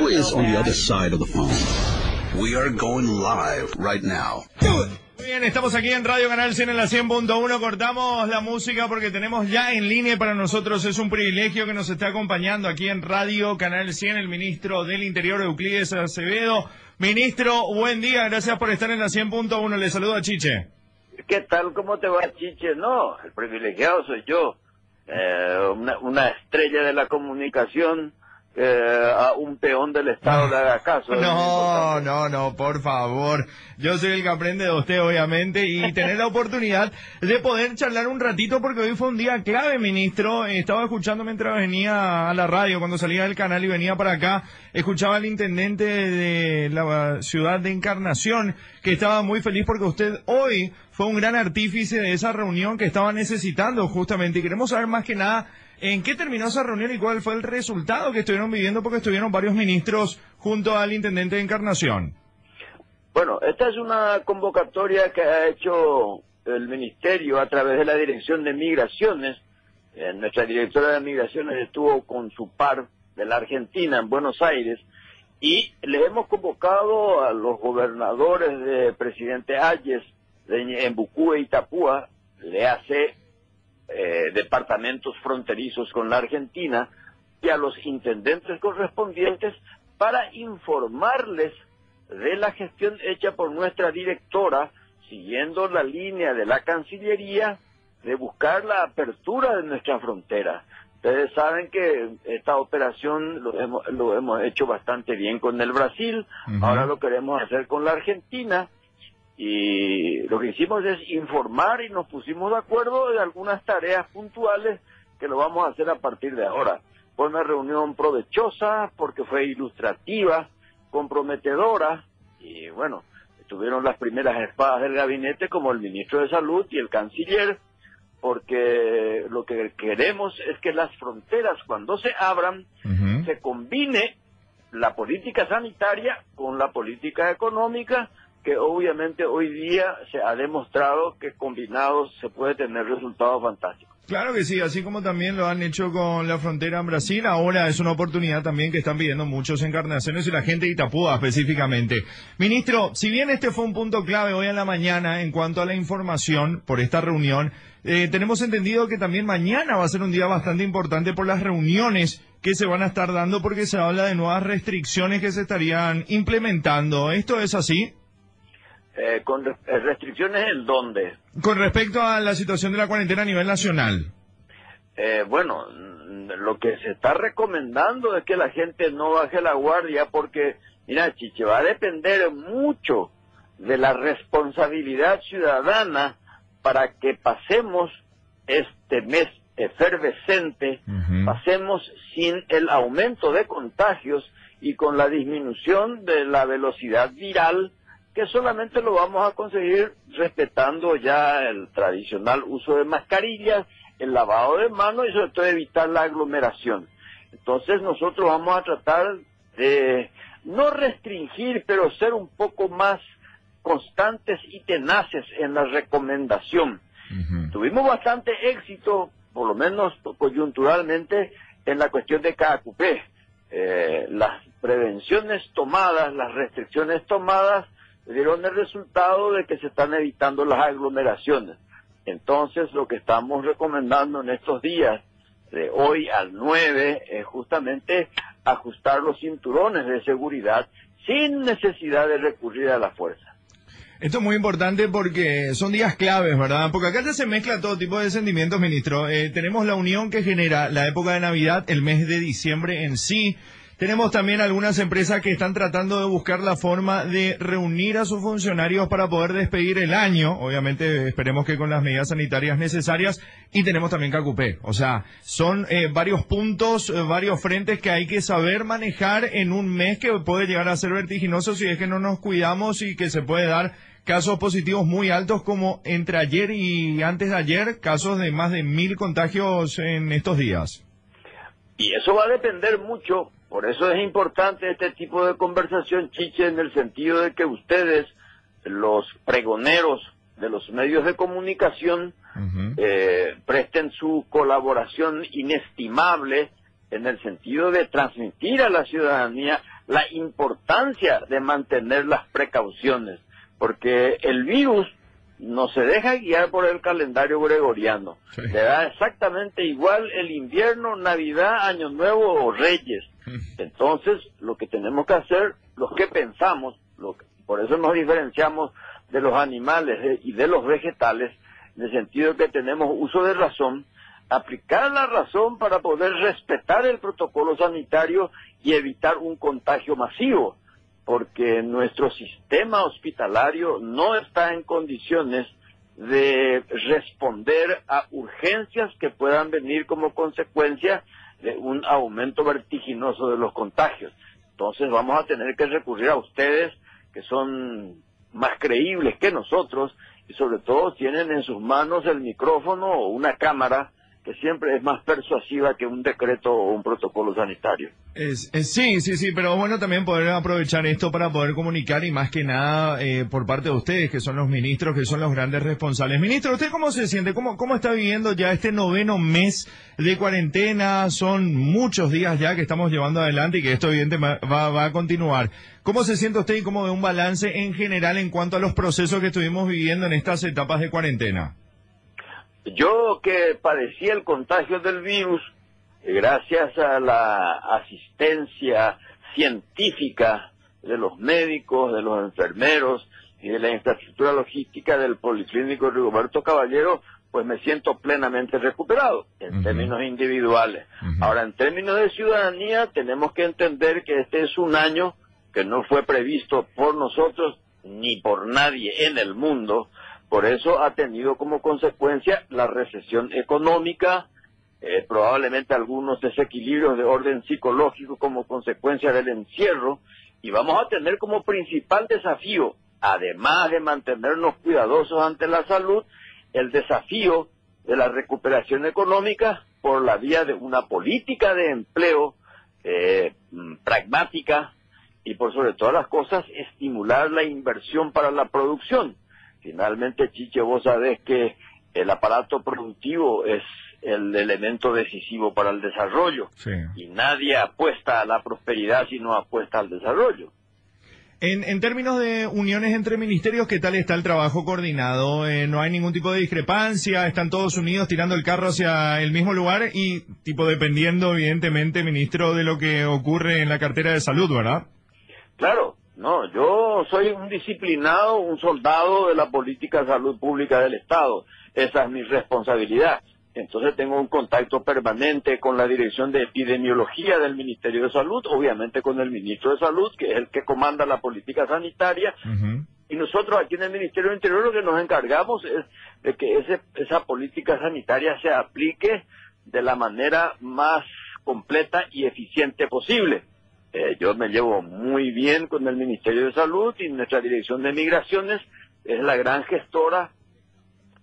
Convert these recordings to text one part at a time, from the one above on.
Who is on the other side of the phone? We are going live right now. Muy bien, estamos aquí en Radio Canal 100 en la 100.1. Cortamos la música porque tenemos ya en línea para nosotros es un privilegio que nos esté acompañando aquí en Radio Canal 100 el ministro del Interior Euclides Acevedo. Ministro, buen día, gracias por estar en la 100.1. Le saludo a Chiche. ¿Qué tal? ¿Cómo te va, Chiche? No, el privilegiado soy yo. Eh, una, una estrella de la comunicación eh, a un peón del Estado le haga caso. No, no, no, por favor. Yo soy el que aprende de usted, obviamente, y tener la oportunidad de poder charlar un ratito porque hoy fue un día clave, ministro. Estaba escuchando mientras venía a la radio, cuando salía del canal y venía para acá, escuchaba al intendente de la ciudad de Encarnación, que estaba muy feliz porque usted hoy fue un gran artífice de esa reunión que estaba necesitando justamente. Y queremos saber más que nada ¿En qué terminó esa reunión y cuál fue el resultado que estuvieron viviendo? Porque estuvieron varios ministros junto al intendente de Encarnación. Bueno, esta es una convocatoria que ha hecho el Ministerio a través de la Dirección de Migraciones. Eh, nuestra directora de Migraciones estuvo con su par de la Argentina en Buenos Aires y le hemos convocado a los gobernadores de Presidente Ayes de Embucú e Itapúa, le hace eh, departamentos fronterizos con la Argentina y a los intendentes correspondientes para informarles de la gestión hecha por nuestra directora, siguiendo la línea de la Cancillería de buscar la apertura de nuestra frontera. Ustedes saben que esta operación lo hemos, lo hemos hecho bastante bien con el Brasil, ahora lo queremos hacer con la Argentina y lo que hicimos es informar y nos pusimos de acuerdo de algunas tareas puntuales que lo vamos a hacer a partir de ahora. Fue una reunión provechosa porque fue ilustrativa, comprometedora y bueno, estuvieron las primeras espadas del gabinete como el ministro de Salud y el canciller porque lo que queremos es que las fronteras cuando se abran se combine la política sanitaria con la política económica, que obviamente hoy día se ha demostrado que combinados se puede tener resultados fantásticos. Claro que sí, así como también lo han hecho con la frontera en Brasil, ahora es una oportunidad también que están pidiendo muchos encarnaciones y la gente de Itapúa específicamente. Ministro, si bien este fue un punto clave hoy en la mañana en cuanto a la información por esta reunión, eh, tenemos entendido que también mañana va a ser un día bastante importante por las reuniones que se van a estar dando porque se habla de nuevas restricciones que se estarían implementando. ¿Esto es así? Eh, con eh, restricciones en dónde? Con respecto a la situación de la cuarentena a nivel nacional. Eh, bueno, mm, lo que se está recomendando es que la gente no baje la guardia porque, mira, Chiche, va a depender mucho de la responsabilidad ciudadana para que pasemos este mes efervescente, pasemos sin el aumento de contagios y con la disminución de la velocidad viral, que solamente lo vamos a conseguir respetando ya el tradicional uso de mascarillas, el lavado de manos y sobre todo evitar la aglomeración. Entonces nosotros vamos a tratar de no restringir, pero ser un poco más constantes y tenaces en la recomendación. Tuvimos bastante éxito, por lo menos coyunturalmente, en la cuestión de KQP. Eh, las prevenciones tomadas, las restricciones tomadas, dieron el resultado de que se están evitando las aglomeraciones. Entonces, lo que estamos recomendando en estos días, de hoy al 9, es justamente ajustar los cinturones de seguridad sin necesidad de recurrir a la fuerza. Esto es muy importante porque son días claves, ¿verdad? Porque acá ya se mezcla todo tipo de sentimientos, ministro. Eh, tenemos la unión que genera la época de Navidad, el mes de diciembre en sí. Tenemos también algunas empresas que están tratando de buscar la forma de reunir a sus funcionarios para poder despedir el año. Obviamente esperemos que con las medidas sanitarias necesarias. Y tenemos también CACUPE. O sea, son eh, varios puntos, eh, varios frentes que hay que saber manejar en un mes que puede llegar a ser vertiginoso si es que no nos cuidamos y que se puede dar casos positivos muy altos como entre ayer y antes de ayer, casos de más de mil contagios en estos días. Y eso va a depender mucho, por eso es importante este tipo de conversación, Chiche, en el sentido de que ustedes, los pregoneros de los medios de comunicación, eh, presten su colaboración inestimable en el sentido de transmitir a la ciudadanía la importancia de mantener las precauciones, porque el virus no se deja guiar por el calendario gregoriano. Le da exactamente igual el invierno, Navidad, Año Nuevo o Reyes. Entonces, lo que tenemos que hacer, los que pensamos, lo por eso nos diferenciamos de los animales y de los vegetales, en el sentido que tenemos uso de razón, aplicar la razón para poder respetar el protocolo sanitario y evitar un contagio masivo porque nuestro sistema hospitalario no está en condiciones de responder a urgencias que puedan venir como consecuencia de un aumento vertiginoso de los contagios. Entonces vamos a tener que recurrir a ustedes que son más creíbles que nosotros y sobre todo tienen en sus manos el micrófono o una cámara que siempre es más persuasiva que un decreto o un protocolo sanitario. Es, sí, sí, sí, pero bueno también poder aprovechar esto para poder comunicar y más que nada eh, por parte de ustedes, que son los ministros, que son los grandes responsables. Ministro, ¿usted cómo se siente? ¿Cómo, cómo está viviendo ya este noveno mes de cuarentena? Son muchos días ya que estamos llevando adelante y que esto evidentemente va, va a continuar. ¿Cómo se siente usted y cómo ve un balance en general en cuanto a los procesos que estuvimos viviendo en estas etapas de cuarentena? Yo que padecí el contagio del virus, eh, gracias a la asistencia científica de los médicos, de los enfermeros y de la infraestructura logística del Policlínico Rigoberto Caballero, pues me siento plenamente recuperado en términos individuales. Ahora, en términos de ciudadanía, tenemos que entender que este es un año que no fue previsto por nosotros ni por nadie en el mundo, por eso ha tenido como consecuencia la recesión económica, eh, probablemente algunos desequilibrios de orden psicológico como consecuencia del encierro, y vamos a tener como principal desafío, además de mantenernos cuidadosos ante la salud, el desafío de la recuperación económica por la vía de una política de empleo eh, mm, pragmática y por sobre todas las cosas estimular la inversión para la producción. Finalmente, Chiche, vos sabés que el aparato productivo es el elemento decisivo para el desarrollo. Y nadie apuesta a la prosperidad si no apuesta al desarrollo. En, en, términos de uniones entre ministerios, ¿qué tal está el trabajo coordinado? Eh, ¿No hay ningún tipo de discrepancia? ¿Están todos unidos tirando el carro hacia el mismo lugar? Y, tipo, dependiendo, evidentemente, ministro, de lo que ocurre en la cartera de salud, ¿verdad? Claro, no, yo soy un disciplinado, un soldado de la política de salud pública del Estado. Esa es mi responsabilidad. Entonces tengo un contacto permanente con la Dirección de Epidemiología del Ministerio de Salud, obviamente con el Ministro de Salud, que es el que comanda la política sanitaria. Y nosotros aquí en el Ministerio del Interior lo que nos encargamos es de que ese, esa política sanitaria se aplique de la manera más completa y eficiente posible. Eh, yo me llevo muy bien con el Ministerio de Salud y nuestra Dirección de Migraciones es la gran gestora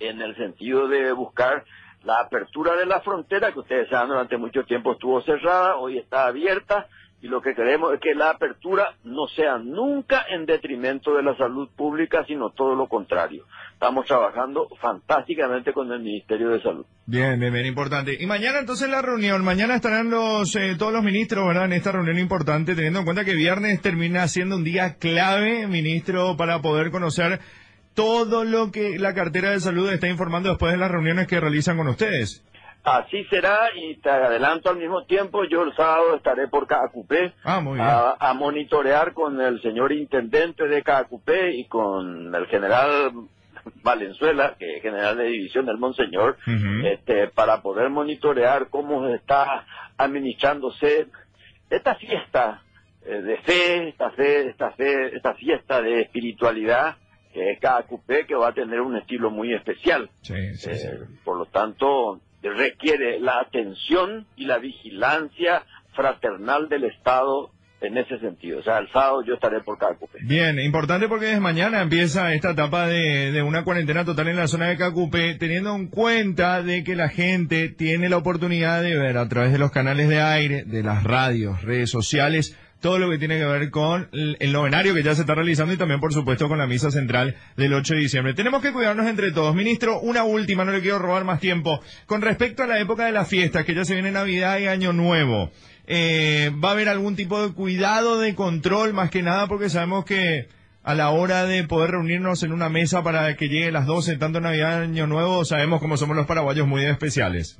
en el sentido de buscar la apertura de la frontera, que ustedes saben durante mucho tiempo estuvo cerrada, hoy está abierta, y lo que queremos es que la apertura no sea nunca en detrimento de la salud pública, sino todo lo contrario. Estamos trabajando fantásticamente con el Ministerio de Salud. Bien, bien, bien, importante. Y mañana entonces la reunión, mañana estarán los eh, todos los ministros, ¿verdad? En esta reunión importante, teniendo en cuenta que viernes termina siendo un día clave, ministro, para poder conocer todo lo que la cartera de salud está informando después de las reuniones que realizan con ustedes. Así será y te adelanto al mismo tiempo, yo el sábado estaré por Cacupé ah, a, monitorear con el señor intendente de Cacupé y con el general Valenzuela, que es general de división del Monseñor, este, para poder monitorear cómo está administrándose esta fiesta eh, de fe, esta fe, esta fe, esta fiesta de espiritualidad que es Cacupé, que va a tener un estilo muy especial. Eh, por lo tanto, requiere la atención y la vigilancia fraternal del Estado en ese sentido. O sea, el sábado yo estaré por Cacupe. Bien, importante porque desde mañana empieza esta etapa de, de, una cuarentena total en la zona de Cacupe, teniendo en cuenta de que la gente tiene la oportunidad de ver a través de los canales de aire, de las radios, redes sociales, todo lo que tiene que ver con el, novenario que ya se está realizando y también, por supuesto, con la misa central del 8 de diciembre. Tenemos que cuidarnos entre todos. Ministro, una última, no le quiero robar más tiempo. Con respecto a la época de las fiestas, que ya se viene Navidad y Año Nuevo, eh, ¿va a haber algún tipo de cuidado, de control, más que nada, porque sabemos que a la hora de poder reunirnos en una mesa para que llegue las 12, tanto Navidad Año Nuevo, sabemos cómo somos los paraguayos muy especiales.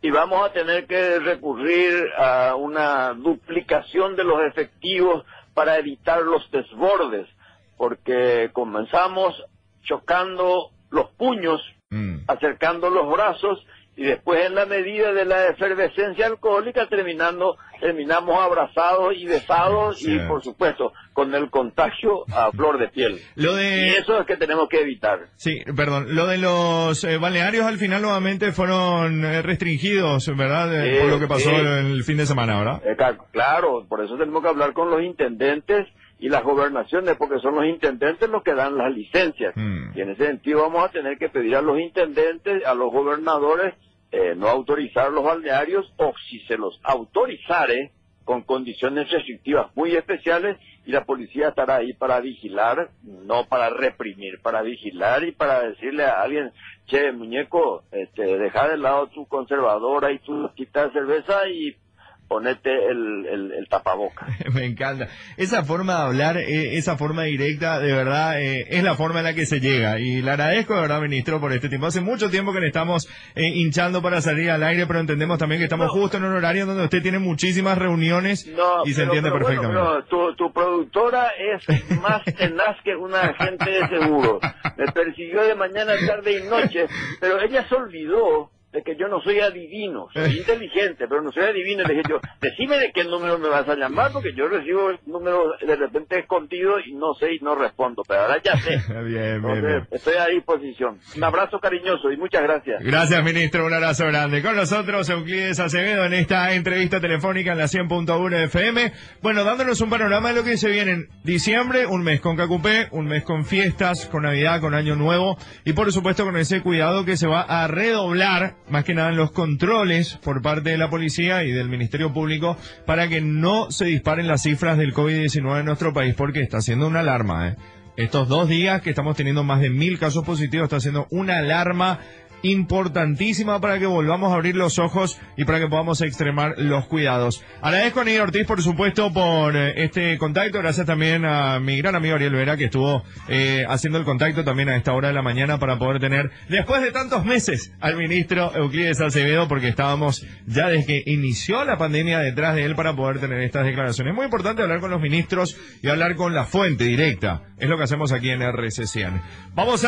Y vamos a tener que recurrir a una duplicación de los efectivos para evitar los desbordes, porque comenzamos chocando los puños, mm. acercando los brazos y después en la medida de la efervescencia alcohólica terminando terminamos abrazados y besados y por supuesto con el contagio a flor de piel. Lo de... Y eso es que tenemos que evitar. Sí, perdón. Lo de los eh, balnearios al final nuevamente fueron eh, restringidos, ¿verdad? por lo que pasó el fin de semana. Eh, claro, por eso tenemos que hablar con los intendentes y las gobernaciones, porque son los intendentes los que dan las licencias. Mm. Y en ese sentido vamos a tener que pedir a los intendentes, a los gobernadores, eh, no autorizar los balnearios o si se los autorizare con condiciones restrictivas muy especiales y la policía estará ahí para vigilar, no para reprimir, para vigilar y para decirle a alguien, che, muñeco, este, deja de lado tu conservadora y tu quita de cerveza y ponete el, el, el tapaboca. Me encanta. Esa forma de hablar, eh, esa forma directa, de verdad, eh, es la forma en la que se llega. Y le agradezco, de verdad, ministro, por este tiempo. Hace mucho tiempo que le estamos eh, hinchando para salir al aire, pero entendemos también que estamos justo en un horario donde usted tiene muchísimas reuniones y se entiende perfectamente. tu, tu, productora es más tenaz que una agente de seguro. Me persiguió de mañana, tarde y noche, pero ella se olvidó de que yo no soy adivino, soy eh. inteligente, pero no soy adivino. Le dije yo, decime de qué número me vas a llamar, porque yo recibo el número de repente escondido y no sé y no respondo, pero ahora ya sé. bien, bien, Estoy a disposición. Un abrazo cariñoso y muchas gracias. Gracias, ministro, un abrazo grande. Con nosotros, Euclides Acevedo, en esta entrevista telefónica en la 100.1 FM. Bueno, dándonos un panorama de lo que se viene en diciembre, un mes con Cacupé, un mes con fiestas, con Navidad, con Año Nuevo y por supuesto con ese cuidado que se va a redoblar más que nada en los controles por parte de la policía y del Ministerio Público para que no se disparen las cifras del COVID-19 en nuestro país porque está siendo una alarma. ¿eh? Estos dos días que estamos teniendo más de mil casos positivos está siendo una alarma importantísima para que volvamos a abrir los ojos y para que podamos extremar los cuidados. Agradezco a Ney Ortiz, por supuesto, por eh, este contacto. Gracias también a mi gran amigo Ariel Vera, que estuvo eh, haciendo el contacto también a esta hora de la mañana para poder tener, después de tantos meses, al ministro Euclides Acevedo, porque estábamos ya desde que inició la pandemia detrás de él para poder tener estas declaraciones. Es muy importante hablar con los ministros y hablar con la fuente directa. Es lo que hacemos aquí en RCCN. Vamos a